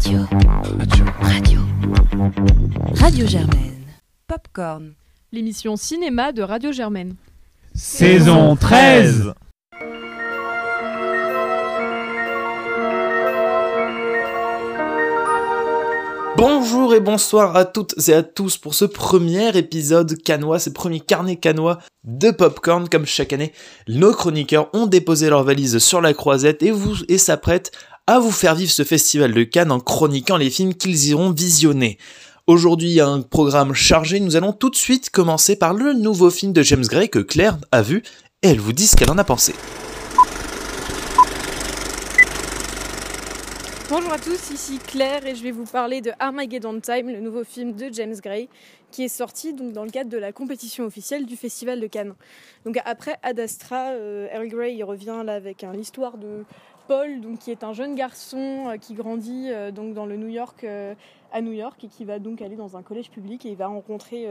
Radio. Radio. Radio Germaine. Popcorn. L'émission cinéma de Radio Germaine. Saison 13 Bonjour et bonsoir à toutes et à tous pour ce premier épisode canois, ce premier carnet canois de Popcorn. Comme chaque année, nos chroniqueurs ont déposé leurs valises sur la croisette et, vous, et s'apprêtent à vous faire vivre ce festival de Cannes en chroniquant les films qu'ils iront visionner. Aujourd'hui, un programme chargé, nous allons tout de suite commencer par le nouveau film de James Gray que Claire a vu et elle vous dit ce qu'elle en a pensé. Bonjour à tous, ici Claire et je vais vous parler de Armageddon Time, le nouveau film de James Gray, qui est sorti donc dans le cadre de la compétition officielle du Festival de Cannes. Donc après Ad Astra, euh, revient là avec l'histoire de Paul, qui est un jeune garçon euh, qui grandit euh, donc dans le New York à New York et qui va donc aller dans un collège public et il va rencontrer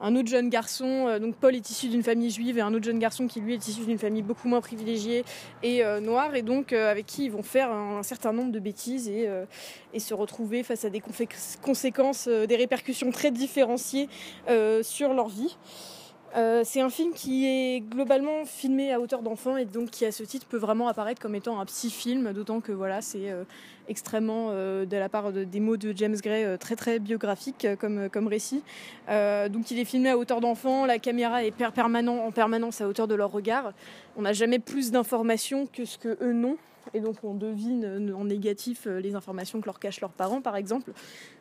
un autre jeune garçon. euh, donc Paul est issu d'une famille juive et un autre jeune garçon qui lui est issu d'une famille beaucoup moins privilégiée et euh, noire et donc euh, avec qui ils vont faire un, certain nombre de bêtises et, euh, se retrouver face à des conséquences, euh, des répercussions très différenciées euh, sur leur vie. Euh, c'est un film qui est globalement filmé à hauteur d'enfant et donc qui à ce titre peut vraiment apparaître comme étant un petit film, d'autant que voilà c'est euh, extrêmement euh, de la part de- des mots de James Gray très très biographique comme, récit. Donc il est filmé à hauteur d'enfant, la caméra est en permanence à hauteur de leur regard. On n'a jamais plus d'informations que ce que eux n'ont. Et donc on devine euh, en négatif euh, les informations que leur cachent leurs parents par exemple.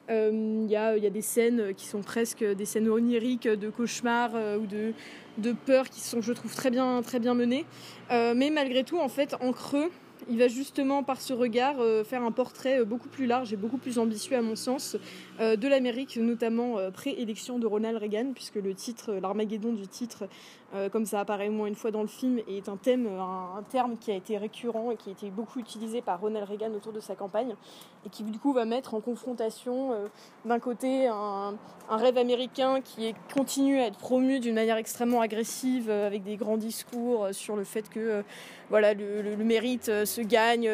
Euh, Il y, a, il y a des scènes qui sont presque des scènes oniriques de cauchemar euh, ou de, de peur qui sont je trouve très bien, très bien menées. Euh, mais malgré tout en fait en creux il va justement par ce regard euh, faire un portrait euh, beaucoup plus large et beaucoup plus ambitieux à mon sens euh, de l'Amérique, notamment euh, pré-élection de Ronald Reagan, puisque le titre, euh, l'Armageddon du titre, euh, comme ça apparaît au moins une fois dans le film, est un thème, euh, un, terme qui a été récurrent et qui a été beaucoup utilisé par Ronald Reagan autour de sa campagne, et qui du coup va mettre en confrontation euh, d'un côté un, rêve américain qui est, continue à être promu d'une manière extrêmement agressive, avec des grands discours sur le fait que voilà, le, le- mérite se gagne,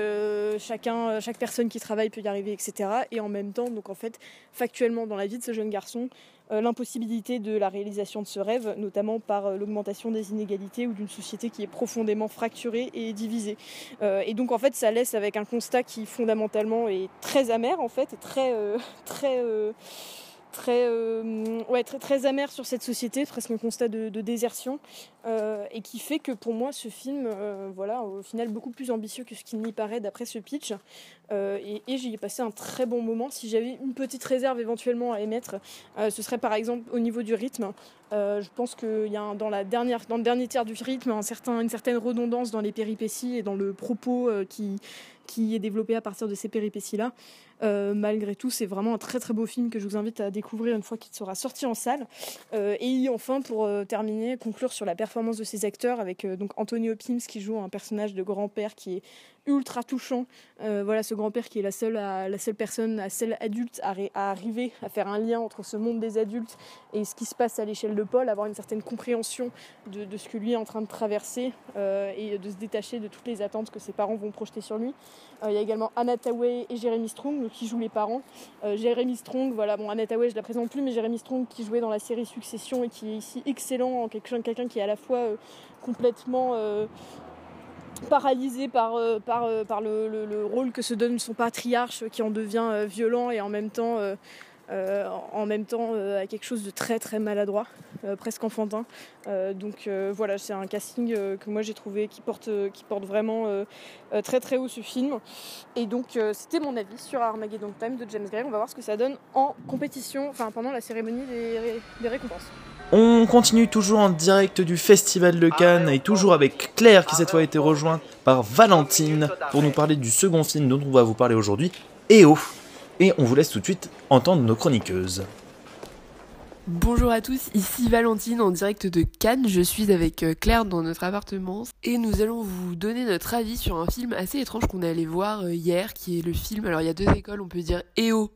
chacun, chaque personne qui travaille peut y arriver, etc. Et en même temps, donc en fait, factuellement dans la vie de ce jeune garçon, l'impossibilité de la réalisation de ce rêve, notamment par euh, l'augmentation des inégalités ou d'une société qui est profondément fracturée et divisée. Euh, et donc en fait, ça laisse avec un constat qui fondamentalement est très amer en fait, et très euh, très euh, très, euh, ouais, très, très amer sur cette société, presque un constat de, désertion, euh, et qui fait que pour moi ce film, euh, voilà, au final beaucoup plus ambitieux que ce qu'il n'y paraît d'après ce pitch, et, j'y ai passé un très bon moment. Si j'avais une petite réserve éventuellement à émettre, ce serait par exemple au niveau du rythme. Je pense qu'il y a dans, la dernière, dans le dernier tiers du rythme un certain, une certaine redondance dans les péripéties et dans le propos qui, qui est développé à partir de ces péripéties-là. Euh, malgré tout, c'est vraiment un très très beau film que je vous invite à découvrir une fois qu'il sera sorti en salle. Euh, et enfin, pour euh, terminer, conclure sur la performance de ces acteurs avec donc Anthony Hopkins qui joue un personnage de grand-père qui est ultra touchant. Euh, voilà, ce grand-père qui est la seule, personne, la seule adulte à, arriver à faire un lien entre ce monde des adultes et ce qui se passe à l'échelle de Paul, avoir une certaine compréhension de, ce que lui est en train de traverser euh, et de se détacher de toutes les attentes que ses parents vont projeter sur lui. Euh, Il y a également Anna Tawai et Jeremy Strong qui jouent les parents. Jeremy Strong, voilà, bon, Anna Tawai je la présente plus, mais Jeremy Strong qui jouait dans la série Succession et qui est ici excellent en quelqu'un qui est à la fois complètement paralysé par, euh, euh, le, le- le rôle que se donne son patriarche qui en devient euh, violent et en même temps, en à quelque chose de très très maladroit, presque enfantin. Donc voilà, c'est un casting que moi j'ai trouvé qui porte, vraiment très très haut ce film. Et donc c'était mon avis sur Armageddon Time de James Gray. On va voir ce que ça donne en compétition, enfin pendant la cérémonie des, ré- des récompenses. On continue toujours en direct du Festival de Cannes et toujours avec Claire qui cette fois a été rejointe par Valentine pour nous parler du second film dont on va vous parler aujourd'hui, EO. Et on vous laisse tout de suite entendre nos chroniqueuses. Bonjour à tous, ici Valentine en direct de Cannes. Je suis avec euh, Claire dans notre appartement et nous allons vous donner notre avis sur un film assez étrange qu'on est allé voir euh, hier qui est le film. Alors il y a deux écoles, on peut dire EO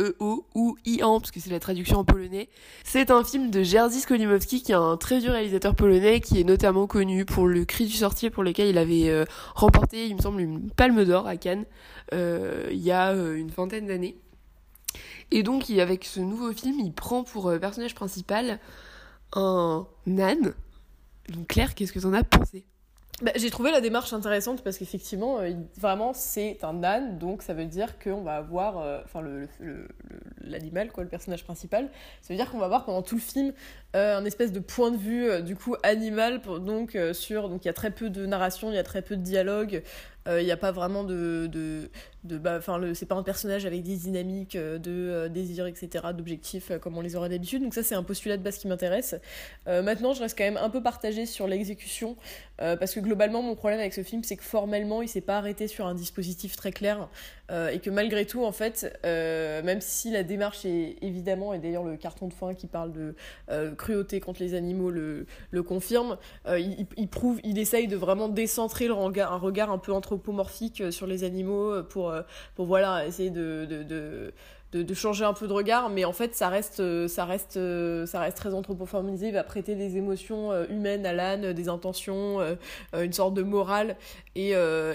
E-O ou Ian, parce que c'est la traduction en polonais. C'est un film de Jerzy Skolimowski, qui est un très vieux réalisateur polonais, qui est notamment connu pour Le Cri du Sorcier, pour lequel il avait euh, remporté, il me semble, une palme d'or à Cannes, euh, il y a euh, une vingtaine d'années. Et donc, avec ce nouveau film, il prend pour personnage principal un âne. Donc Claire, qu'est-ce que t'en as pensé? Bah, j'ai trouvé la démarche intéressante parce qu'effectivement, euh, vraiment, c'est un âne, donc ça veut dire qu'on va avoir, euh, enfin, l'animal, le, quoi, le personnage principal, ça veut dire qu'on va avoir pendant tout le film euh, un espèce de point de vue, du coup, animal, donc, sur, donc il y a très peu de narration, il y a très peu de dialogue, il n'y a pas vraiment de, de, de bah, c'est pas un personnage avec des dynamiques euh, de euh, désir etc d'objectifs euh, comme on les aurait d'habitude. Donc ça c'est un postulat de base qui m'intéresse. Maintenant je reste quand même un peu partagée sur l'exécution parce que globalement mon problème avec ce film c'est que formellement il s'est pas arrêté sur un dispositif très clair et que malgré tout en fait même si la démarche est évidemment et d'ailleurs le carton de fin qui parle de cruauté contre les animaux le, le confirme il, il, prouve il essaye de vraiment décentrer le un regard un peu anthropomorphique sur les animaux pour euh, pour, voilà, essayer de, de, de, changer un peu de regard, mais en fait, ça reste, euh, ça reste, euh, ça reste très anthropomorphisé, il va prêter des émotions humaines à l'âne, des intentions, une sorte de morale et,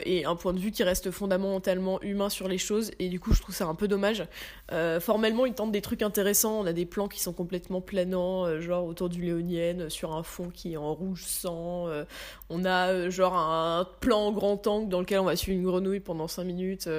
et, un point de vue qui reste fondamentalement humain sur les choses, et du coup, je trouve ça un peu dommage. formellement, il tente des trucs intéressants, on a des plans qui sont complètement planants, genre autour du Léonienne, sur un fond qui est en rouge sang, on a genre un plan en grand angle dans lequel on va suivre une grenouille pendant 5 minutes,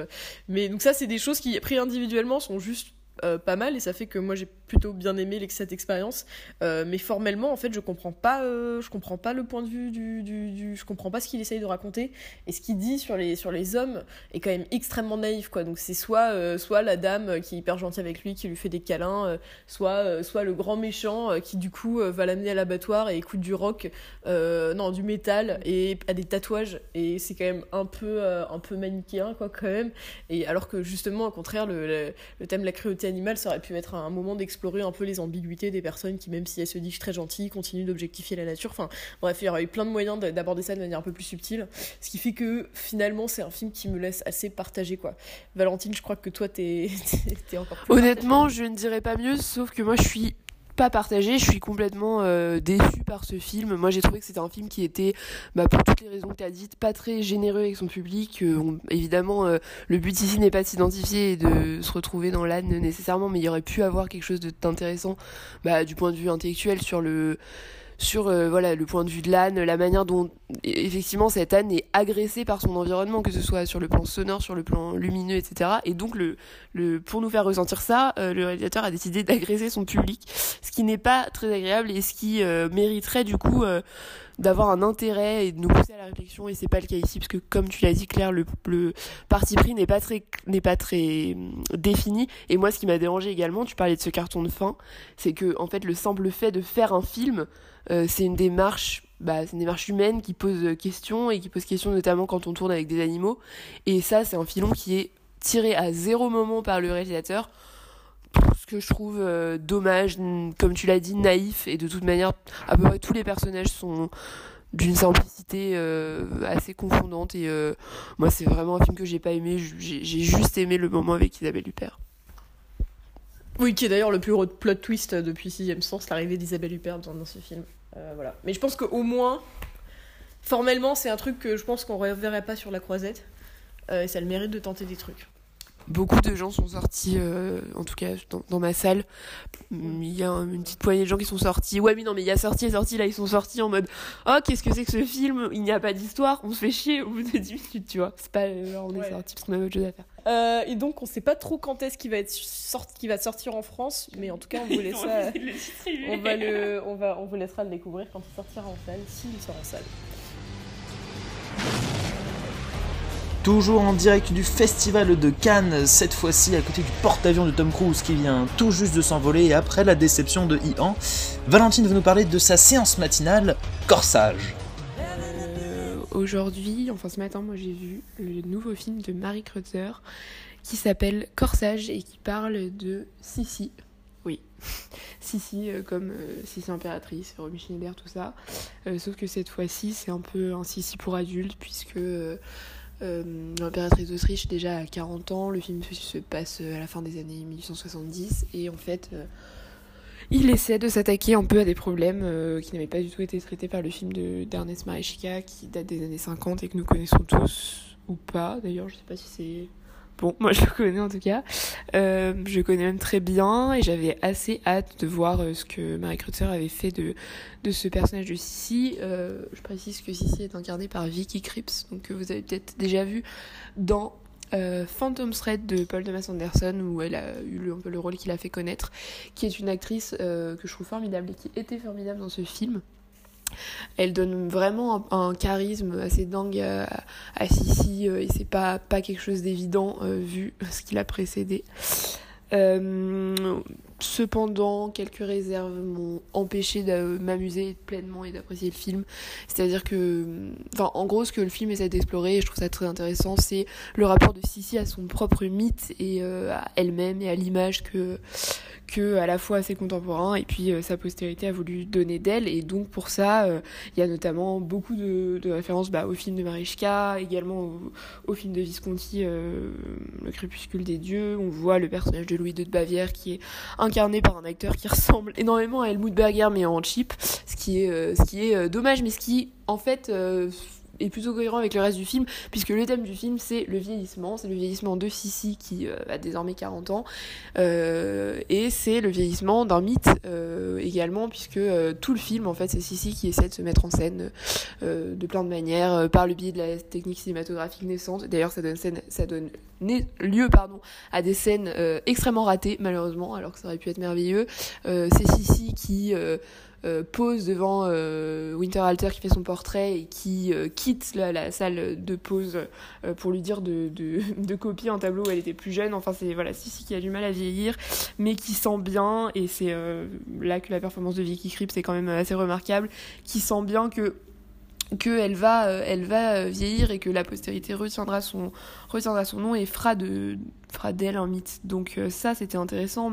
mais donc ça, c'est des choses qui, pris individuellement, sont juste euh, pas mal et ça fait que moi j'ai plutôt bien aimé cette expérience. Euh, mais formellement en fait je comprends pas euh, je comprends pas le point de vue du, je comprends pas ce qu'il essaye de raconter et ce qu'il dit sur les sur les hommes est quand même extrêmement naïf quoi. Donc c'est soit soit la dame qui est hyper gentille avec lui qui lui fait des câlins soit soit le grand méchant qui du coup va l'amener à l'abattoir et écoute du rock non du métal et a des tatouages. Et c'est quand même un peu un peu manichéen quoi quand même. Et alors que justement au contraire le, le, le thème de la cruauté animal, ça aurait pu être un moment d'explorer un peu les ambiguïtés des personnes qui, même si elles se disent très gentilles, continuent d'objectifier la nature. Enfin, bref, il y aurait eu plein de moyens d'aborder ça de manière un peu plus subtile. Ce qui fait que finalement, c'est un film qui me laisse assez partagé, quoi. Valentine, je crois que toi, t'es encore plus. Honnêtement, je ne dirais pas mieux, sauf que moi, je suis pas partagé, je suis complètement euh, déçue par ce film. Moi j'ai trouvé que c'était un film qui était, bah, pour toutes les raisons que tu as dites, pas très généreux avec son public. Euh, évidemment, le but ici n'est pas de s'identifier et de se retrouver dans l'âne nécessairement, mais il y aurait pu avoir quelque chose d'intéressant bah, du point de vue intellectuel sur le sur euh, voilà le point de vue de l'âne, la manière dont effectivement cet âne est agressé par son environnement, que ce soit sur le plan sonore, sur le plan lumineux, etc. Et donc le, le pour nous faire ressentir ça, euh, le réalisateur a décidé d'agresser son public, ce qui n'est pas très agréable et ce qui euh, mériterait du coup d'avoir un intérêt et de nous pousser à la réflexion. Et c'est pas le cas ici parce que comme tu l'as dit Claire le, le parti pris n'est pas très n'est pas très défini. Et moi ce qui m'a dérangé également tu parlais de ce carton de fin c'est que en fait le simple fait de faire un film euh, c'est une démarche bah, c'est une démarche humaine qui pose question et qui pose question notamment quand on tourne avec des animaux. Et ça, c'est un filon qui est tiré à zéro moment par le réalisateur. Ce que je trouve euh, dommage, comme tu l'as dit, naïf. Et de toute manière, à peu près tous les personnages sont d'une simplicité euh, assez confondante. Et moi, c'est vraiment un film que j'ai pas aimé. J'ai juste aimé le moment avec Isabelle Huppert. Oui, qui est d'ailleurs le plus gros plot twist depuis Sixième Sens, l'arrivée d'Isabelle Huppert dans, ce film. Euh, voilà. Mais je pense qu'au moins, formellement, c'est un truc que je pense qu'on ne reverrait pas sur la croisette. Euh, et ça a le mérite de tenter des trucs beaucoup de gens sont sortis, euh, en tout cas dans, ma salle. Il y a une petite poignée de gens qui sont sortis. Ouais, mais non, mais il y a sorti et sorti, là ils sont sortis en mode Oh, qu'est-ce que c'est que ce film? Il n'y a pas d'histoire, on se fait chier au bout de 10 minutes, tu vois. C'est pas genre on est sorti parce qu'on avait autre chose à faire. Euh, et donc on sait pas trop quand est-ce qu'il va être sorti, qui va sortir en France, mais en tout cas on vous laisse on va le, on va, on vous laissera le découvrir quand il sortira en salle, s'il sort en salle. Toujours en direct du festival de Cannes, cette fois-ci à côté du porte-avions de Tom Cruise qui vient tout juste de s'envoler et après la déception de Ian, Valentine va nous parler de sa séance matinale Corsage. Euh, aujourd'hui, enfin ce matin, moi j'ai vu le nouveau film de Marie Kreutzer qui s'appelle Corsage et qui parle de Sissi. Oui, Sissi euh, comme euh, Sissi impératrice, Romy Schneider, tout ça. sauf que cette fois-ci, c'est un peu un Sissi pour adultes puisque l'impératrice d'Autriche déjà à 40 ans. Le film se passe à la fin des années 1870 et en fait il essaie de s'attaquer un peu à des problèmes qui n'avaient pas du tout été traités par le film d'Ernest Marischka qui date des années 50 et que nous connaissons tous ou pas d'ailleurs je sais pas si c'est Bon, moi je le connais en tout cas. Euh, je connais même très bien et j'avais assez hâte de voir euh, ce que Marie Kreutzer avait fait de, de ce personnage de Sissi. Euh, je précise que Sissi est incarnée par Vicky Krieps, donc vous avez peut-être déjà vu dans Phantom Thread de Paul Thomas Anderson où elle a eu un peu le rôle qu'il a fait connaître, qui est une actrice que je trouve formidable et qui était formidable dans ce film. Elle donne vraiment un, charisme assez dingue à, Sissi euh, et c'est pas, pas quelque chose d'évident euh, vu ce qui l'a précédé. Euh, cependant, quelques réserves m'ont empêché de m'amuser pleinement et d'apprécier le film. C'est-à-dire que, en gros, ce que le film essaie d'explorer, et je trouve ça très intéressant, c'est le rapport de Sissi à son propre mythe et à elle-même et à l'image que que à la fois ses contemporains et puis euh, sa postérité a voulu donner d'elle et donc pour ça euh, il y a notamment beaucoup de, références bah, au film de Marischka également au, film de Visconti euh, Le crépuscule des dieux on voit le personnage de Louis II de Bavière qui est incarné par un acteur qui ressemble énormément à Helmut Berger mais en cheap ce qui est ce qui est dommage mais ce qui en fait est plutôt cohérent avec le reste du film, puisque le thème du film, c'est le vieillissement, c'est le vieillissement de Sissi qui euh, a désormais 40 ans, euh, et c'est le vieillissement d'un mythe euh, également, puisque tout le film, en fait, c'est Sissi qui essaie de se mettre en scène de plein de manières, par le biais de la technique cinématographique naissante. D'ailleurs, ça donne, scène, ça donne lieu pardon, à des scènes extrêmement ratées, malheureusement, alors que ça aurait pu être merveilleux. c'est Sissi qui pose devant euh, Winterhalter qui fait son portrait et qui euh, quitte la, salle de pose pour lui dire de, copier un tableau où elle était plus jeune. Enfin, c'est voilà, Sissi qui a du mal à vieillir, mais qui sent bien, et c'est là que la performance de Vicky Krieps est quand même assez remarquable, qui sent bien que qu'elle va, euh, elle va euh, vieillir et que la postérité retiendra son, retiendra son nom et fera de fera d'elle un mythe. Donc euh, ça c'était intéressant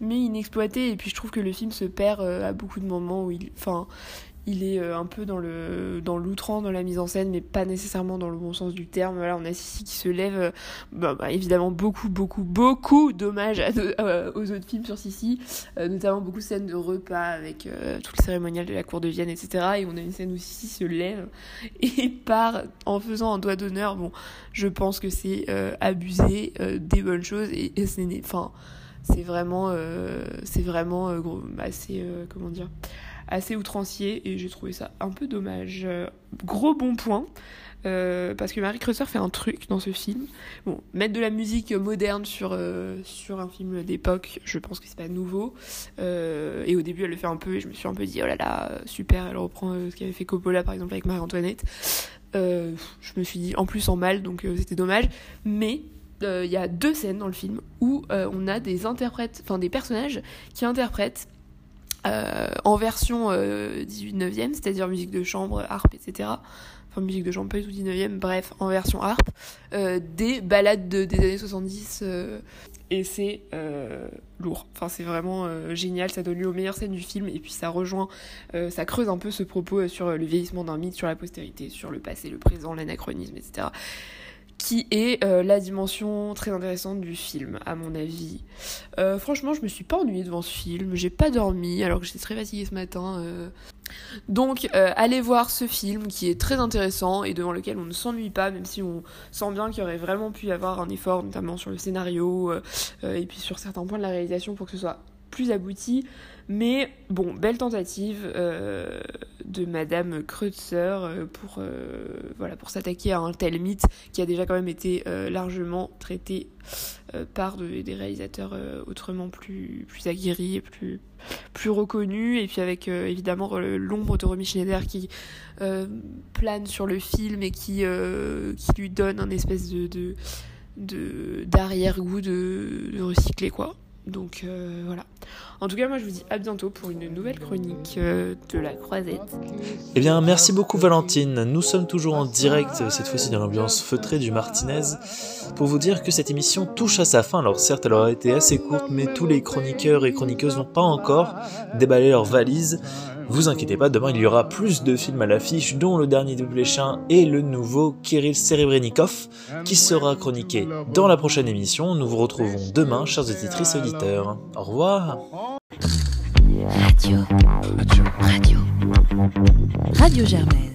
mais inexploité. Et puis je trouve que le film se perd à beaucoup de moments où il enfin il est euh, un peu dans le dans l'outrance dans la mise en scène mais pas nécessairement dans le bon sens du terme. Voilà on a Sissi qui se lève euh, bah, bah, évidemment beaucoup beaucoup beaucoup d'hommages euh, aux autres films sur Sissi notamment beaucoup de scènes de repas avec tout le cérémonial de la cour de Vienne etc et on a une scène où Sissi se lève et part en faisant un doigt d'honneur. Bon je pense que c'est abuser des bonnes choses et, c'est enfin c'est vraiment c'est vraiment assez comment dire assez outrancier et j'ai trouvé ça un peu dommage. Euh, gros bon point. Euh, parce que Marie Creusser fait un truc dans ce film. Bon, mettre de la musique moderne sur, euh, sur un film d'époque, je pense que c'est pas nouveau. et au début, elle le fait un peu, et je me suis un peu dit, oh là là, super, elle reprend ce qu'avait fait Coppola par exemple avec Marie-Antoinette. je me suis dit, en plus en mal, donc c'était dommage. Mais il y a deux scènes dans le film où on a des interprètes, enfin des personnages qui interprètent euh, en version 18-9e, euh, c'est-à-dire musique de chambre, harpe, etc. Enfin, musique de chambre, pas du tout 19e, bref, en version harpe, euh, des balades des années 70. et c'est lourd. Enfin, c'est vraiment génial, ça donne lieu aux meilleures scènes du film, et puis ça rejoint, ça creuse un peu ce propos sur le vieillissement d'un mythe, sur la postérité, sur le passé, le présent, l'anachronisme, etc qui est euh, la dimension très intéressante du film, à mon avis. Euh, franchement, je me suis pas ennuyée devant ce film, j'ai pas dormi alors que j'étais très fatiguée ce matin. Euh. Donc, allez voir ce film qui est très intéressant et devant lequel on ne s'ennuie pas, même si on sent bien qu'il aurait vraiment pu y avoir un effort, notamment sur le scénario et puis sur certains points de la réalisation pour que ce soit abouti. Mais bon, belle tentative euh, de Madame Kreutzer euh, pour, euh, pour s'attaquer à un tel mythe qui a déjà quand même été largement traité par des réalisateurs autrement plus, aguerris et plus, plus reconnus. Et puis avec évidemment l'ombre de Romy Schneider qui plane sur le film et qui, lui donne un espèce de d'arrière-goût de, recycler quoi. Donc euh, voilà. En tout cas, moi je vous dis à bientôt pour une nouvelle chronique euh, de la croisette. Eh bien, merci beaucoup Valentine. Nous sommes toujours en direct, cette fois-ci dans l'ambiance feutrée du Martinez, pour vous dire que cette émission touche à sa fin. Alors certes, elle aura été assez courte, mais tous les chroniqueurs et chroniqueuses n'ont pas encore déballé leurs valises. Vous inquiétez pas, demain il y aura plus de films à l'affiche, dont le dernier de Pléchin et le nouveau Kirill Serebrennikov, qui sera chroniqué dans la prochaine émission. Nous vous retrouvons demain, chers auditrices et auditeurs. Au revoir Radio. Radio. Radio. Radio Germaine.